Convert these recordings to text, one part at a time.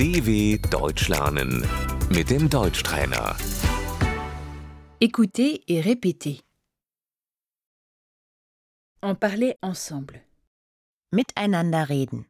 DW Deutsch lernen mit dem Deutschtrainer. Écoutez et répétez. En parler ensemble. Miteinander reden.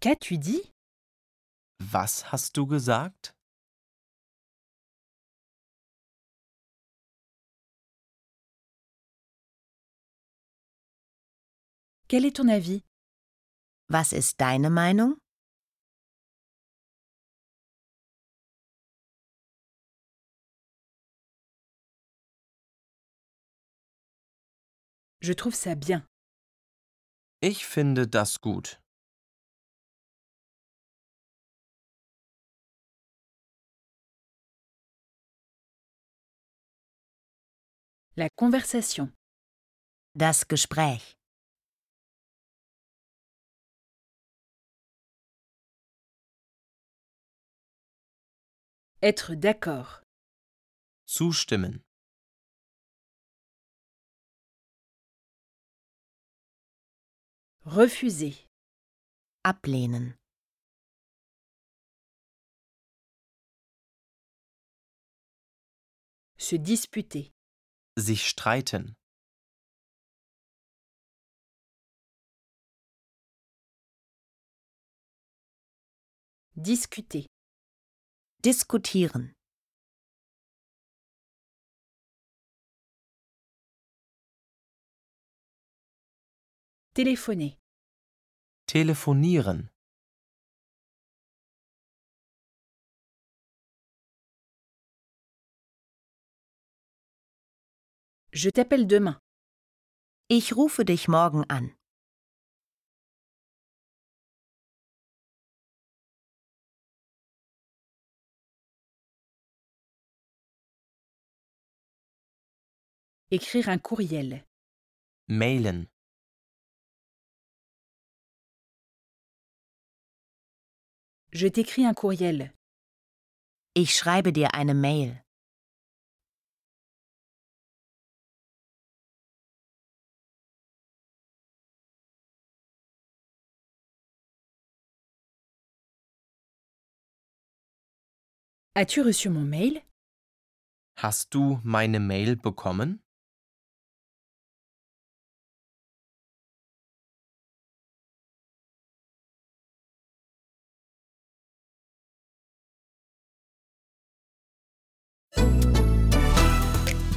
Qu'as-tu dit Was hast du gesagt? Quel est ton avis Was ist deine Meinung? Je trouve ça bien. Ich finde das gut. La conversation. Das Gespräch. Être d'accord. Zustimmen. Refuser. Ablehnen. Se disputer. Sich streiten. Discuter. Diskutieren. Téléphoner. Telefonieren. Je t'appelle demain. Ich rufe dich morgen an. Écrire un courriel. Mailen. Je t'écris un courriel. Ich schreibe dir eine Mail. As-tu reçu mon mail Hast du meine Mail bekommen?